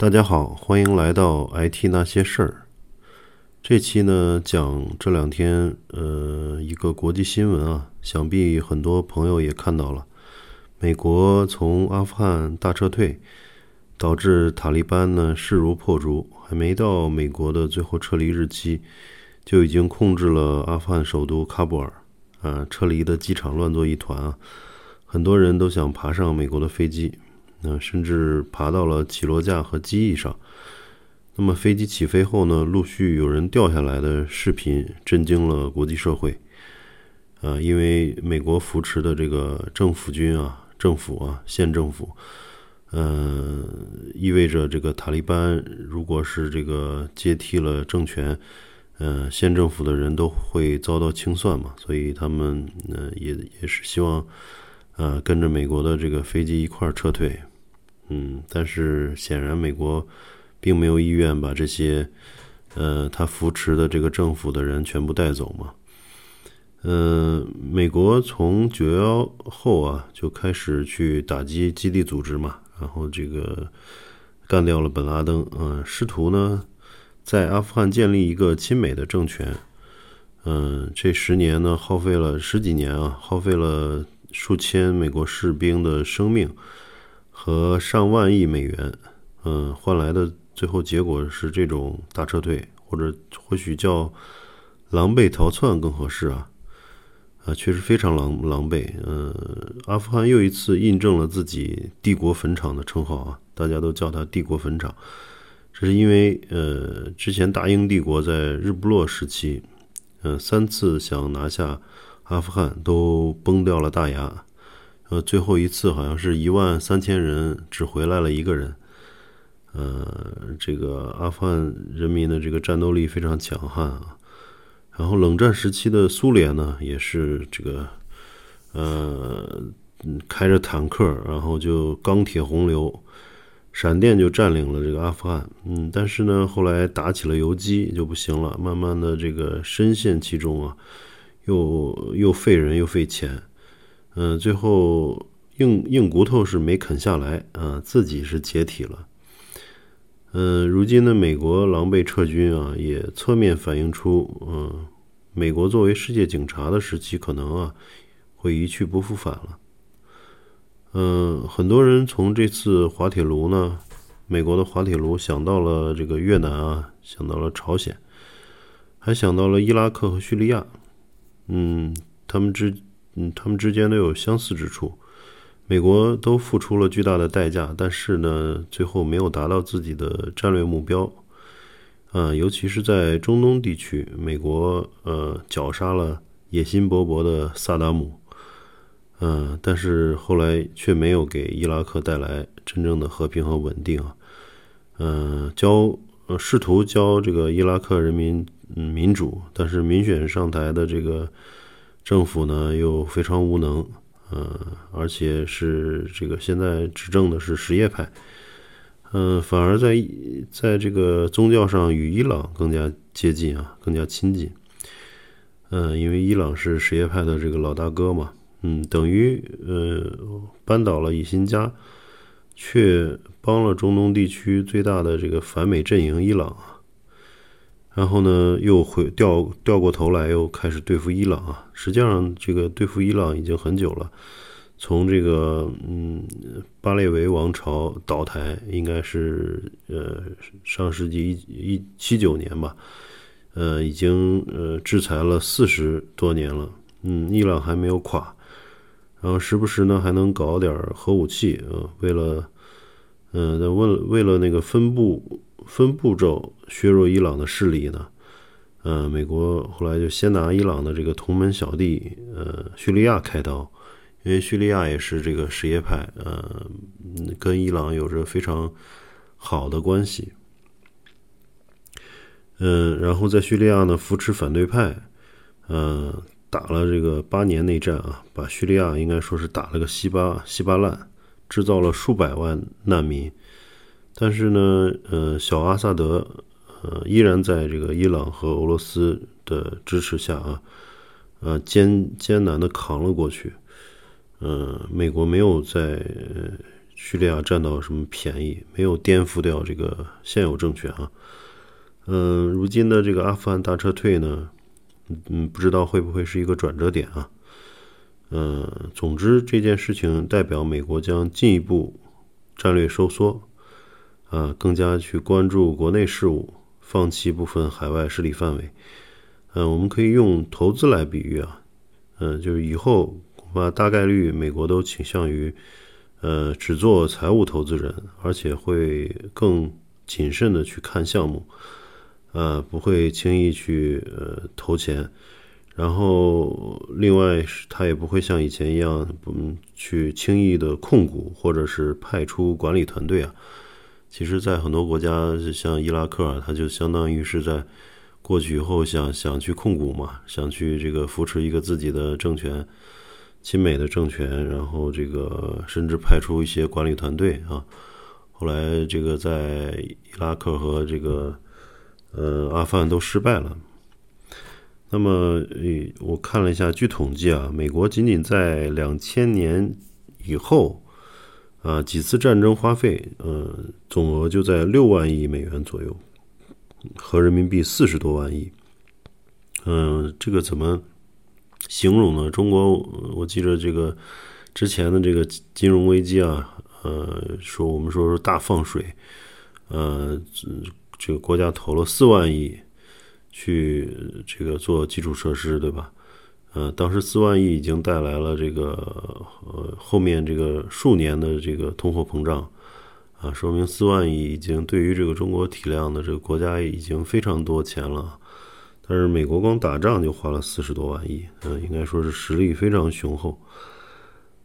大家好，欢迎来到 IT 那些事儿。这期呢，讲这两天呃一个国际新闻啊，想必很多朋友也看到了，美国从阿富汗大撤退，导致塔利班呢势如破竹，还没到美国的最后撤离日期，就已经控制了阿富汗首都喀布尔，啊，撤离的机场乱作一团啊，很多人都想爬上美国的飞机。那甚至爬到了起落架和机翼上。那么飞机起飞后呢，陆续有人掉下来的视频震惊了国际社会。啊，因为美国扶持的这个政府军啊、政府啊、县政府，嗯，意味着这个塔利班如果是这个接替了政权，嗯，县政府的人都会遭到清算嘛，所以他们呃也也是希望，呃，跟着美国的这个飞机一块儿撤退。嗯，但是显然美国并没有意愿把这些，呃，他扶持的这个政府的人全部带走嘛。嗯，美国从九幺后啊就开始去打击基地组织嘛，然后这个干掉了本拉登，嗯，试图呢在阿富汗建立一个亲美的政权。嗯，这十年呢耗费了十几年啊，耗费了数千美国士兵的生命。和上万亿美元，嗯，换来的最后结果是这种大撤退，或者或许叫狼狈逃窜更合适啊，啊，确实非常狼狼狈。嗯，阿富汗又一次印证了自己“帝国坟场”的称号啊，大家都叫它“帝国坟场”，这是因为呃，之前大英帝国在日不落时期，嗯，三次想拿下阿富汗都崩掉了大牙。呃，最后一次好像是一万三千人，只回来了一个人。呃，这个阿富汗人民的这个战斗力非常强悍啊。然后冷战时期的苏联呢，也是这个，呃，开着坦克，然后就钢铁洪流，闪电就占领了这个阿富汗。嗯，但是呢，后来打起了游击就不行了，慢慢的这个深陷其中啊，又又费人又费钱。嗯，最后硬硬骨头是没啃下来啊，自己是解体了。嗯，如今的美国狼狈撤军啊，也侧面反映出，嗯，美国作为世界警察的时期可能啊会一去不复返了。嗯，很多人从这次滑铁卢呢，美国的滑铁卢想到了这个越南啊，想到了朝鲜，还想到了伊拉克和叙利亚。嗯，他们之。嗯，他们之间都有相似之处。美国都付出了巨大的代价，但是呢，最后没有达到自己的战略目标。嗯，尤其是在中东地区，美国呃绞杀了野心勃勃的萨达姆。嗯，但是后来却没有给伊拉克带来真正的和平和稳定啊。嗯，教呃试图教这个伊拉克人民嗯民主，但是民选上台的这个。政府呢又非常无能，嗯，而且是这个现在执政的是什叶派，嗯，反而在在这个宗教上与伊朗更加接近啊，更加亲近，嗯，因为伊朗是什叶派的这个老大哥嘛，嗯，等于呃扳倒了以辛加，却帮了中东地区最大的这个反美阵营伊朗啊。然后呢，又回掉掉过头来，又开始对付伊朗啊。实际上，这个对付伊朗已经很久了。从这个嗯，巴列维王朝倒台，应该是呃上世纪一一七九年吧。呃，已经呃制裁了四十多年了。嗯，伊朗还没有垮。然后时不时呢，还能搞点核武器啊。为了嗯，为了为了那个分布。分步骤削弱伊朗的势力呢？呃，美国后来就先拿伊朗的这个同门小弟，呃，叙利亚开刀，因为叙利亚也是这个什叶派，呃，跟伊朗有着非常好的关系。嗯，然后在叙利亚呢扶持反对派，呃，打了这个八年内战啊，把叙利亚应该说是打了个稀巴稀巴烂，制造了数百万难民。但是呢，呃，小阿萨德，呃，依然在这个伊朗和俄罗斯的支持下啊，呃，艰艰难的扛了过去。呃，美国没有在叙利亚占到什么便宜，没有颠覆掉这个现有政权啊。嗯，如今的这个阿富汗大撤退呢，嗯，不知道会不会是一个转折点啊？嗯，总之这件事情代表美国将进一步战略收缩，啊，更加去关注国内事务，放弃部分海外势力范围。嗯，我们可以用投资来比喻啊，嗯，就是以后恐怕大概率美国都倾向于，呃，只做财务投资人，而且会更谨慎的去看项目，呃，不会轻易去呃投钱。然后，另外他也不会像以前一样，嗯，去轻易的控股或者是派出管理团队啊。其实，在很多国家，像伊拉克啊，他就相当于是在过去以后想想去控股嘛，想去这个扶持一个自己的政权，亲美的政权，然后这个甚至派出一些管理团队啊。后来这个在伊拉克和这个呃阿富汗都失败了。那么，呃，我看了一下，据统计啊，美国仅仅在两千年以后，啊，几次战争花费，呃，总额就在六万亿美元左右，合人民币四十多万亿。嗯，这个怎么形容呢？中国，我记得这个之前的这个金融危机啊，呃，说我们说是大放水，呃，这个国家投了四万亿。去这个做基础设施，对吧？呃，当时四万亿已经带来了这个呃后面这个数年的这个通货膨胀，啊，说明四万亿已经对于这个中国体量的这个国家已经非常多钱了。但是美国光打仗就花了四十多万亿，嗯，应该说是实力非常雄厚。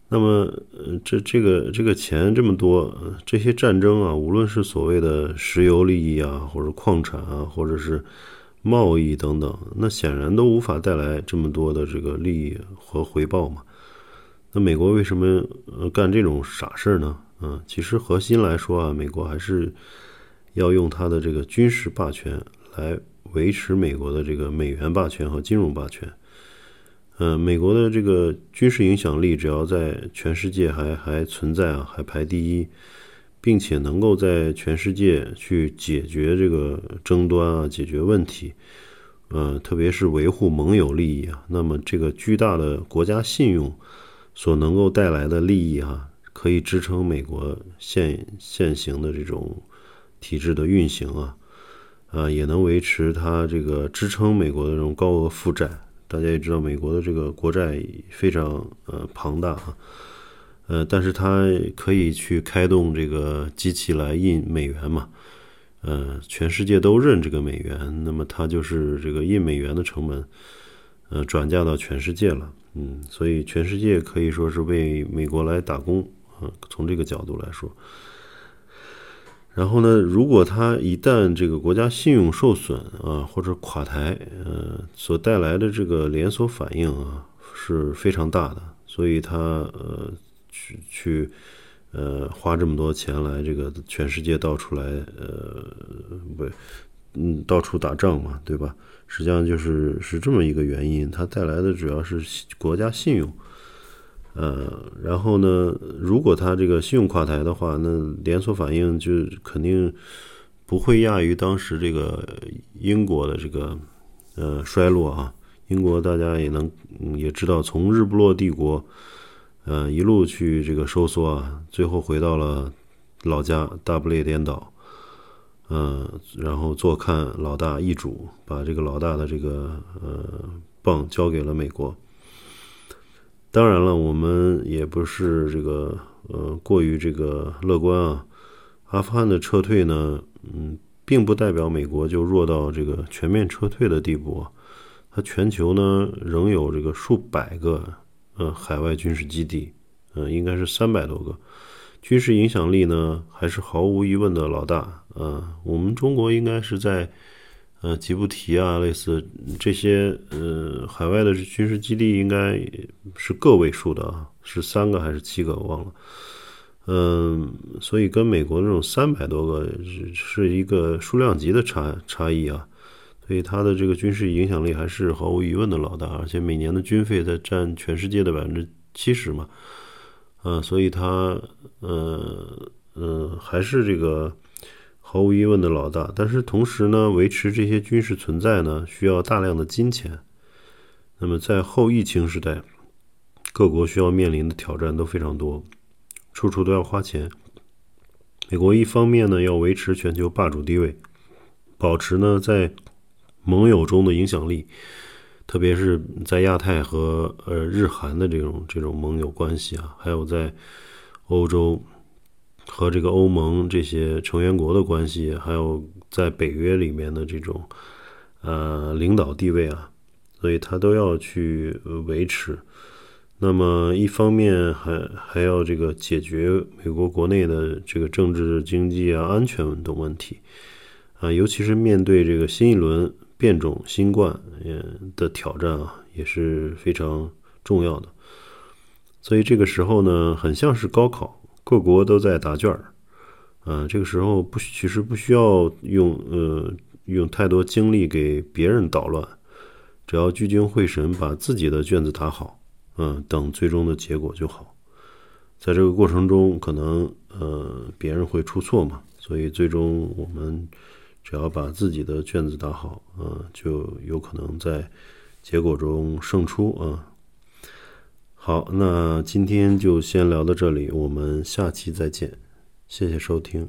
那么，呃这这个这个钱这么多，这些战争啊，无论是所谓的石油利益啊，或者矿产啊，或者是贸易等等，那显然都无法带来这么多的这个利益和回报嘛？那美国为什么呃干这种傻事呢？嗯，其实核心来说啊，美国还是要用它的这个军事霸权来维持美国的这个美元霸权和金融霸权。嗯，美国的这个军事影响力只要在全世界还还存在啊，还排第一。并且能够在全世界去解决这个争端啊，解决问题，呃，特别是维护盟友利益啊。那么，这个巨大的国家信用所能够带来的利益啊，可以支撑美国现现行的这种体制的运行啊，啊，也能维持它这个支撑美国的这种高额负债。大家也知道，美国的这个国债非常呃庞大啊。呃，但是它可以去开动这个机器来印美元嘛？呃，全世界都认这个美元，那么它就是这个印美元的成本，呃，转嫁到全世界了。嗯，所以全世界可以说是为美国来打工啊。从这个角度来说，然后呢，如果它一旦这个国家信用受损啊，或者垮台，呃，所带来的这个连锁反应啊是非常大的。所以它呃。去去，呃，花这么多钱来这个全世界到处来，呃，不，嗯，到处打仗嘛，对吧？实际上就是是这么一个原因，它带来的主要是国家信用，呃，然后呢，如果它这个信用垮台的话，那连锁反应就肯定不会亚于当时这个英国的这个呃衰落啊。英国大家也能也知道，从日不落帝国。嗯，一路去这个收缩啊，最后回到了老家大不列颠岛，嗯，然后坐看老大易主，把这个老大的这个呃棒交给了美国。当然了，我们也不是这个呃过于这个乐观啊。阿富汗的撤退呢，嗯，并不代表美国就弱到这个全面撤退的地步啊，它全球呢仍有这个数百个。呃，海外军事基地，嗯，应该是三百多个，军事影响力呢，还是毫无疑问的老大。呃，我们中国应该是在，呃，吉布提啊，类似这些，呃，海外的军事基地应该是个位数的啊，是三个还是七个，我忘了。嗯，所以跟美国那种三百多个是是一个数量级的差差异啊。所以它的这个军事影响力还是毫无疑问的老大，而且每年的军费在占全世界的百分之七十嘛，呃，所以他呃呃还是这个毫无疑问的老大。但是同时呢，维持这些军事存在呢，需要大量的金钱。那么在后疫情时代，各国需要面临的挑战都非常多，处处都要花钱。美国一方面呢要维持全球霸主地位，保持呢在盟友中的影响力。特别是在亚太和呃日韩的这种这种盟友关系啊，还有在欧洲和这个欧盟这些成员国的关系，还有在北约里面的这种呃领导地位啊，所以他都要去维持。那么一方面还还要这个解决美国国内的这个政治、经济啊、安全等问题啊，尤其是面对这个新一轮。变种新冠嗯的挑战啊也是非常重要的，所以这个时候呢，很像是高考，各国都在答卷儿，啊，这个时候不其实不需要用呃用太多精力给别人捣乱，只要聚精会神把自己的卷子答好，嗯，等最终的结果就好。在这个过程中，可能呃别人会出错嘛，所以最终我们。只要把自己的卷子打好，啊，就有可能在结果中胜出啊。好，那今天就先聊到这里，我们下期再见，谢谢收听。